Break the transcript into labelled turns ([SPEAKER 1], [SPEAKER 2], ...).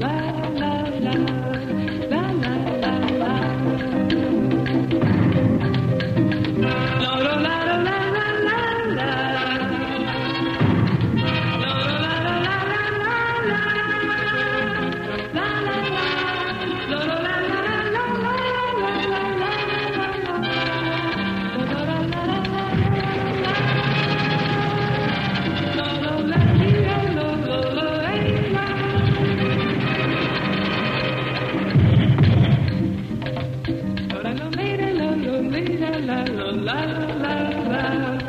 [SPEAKER 1] Bye. la la la la la.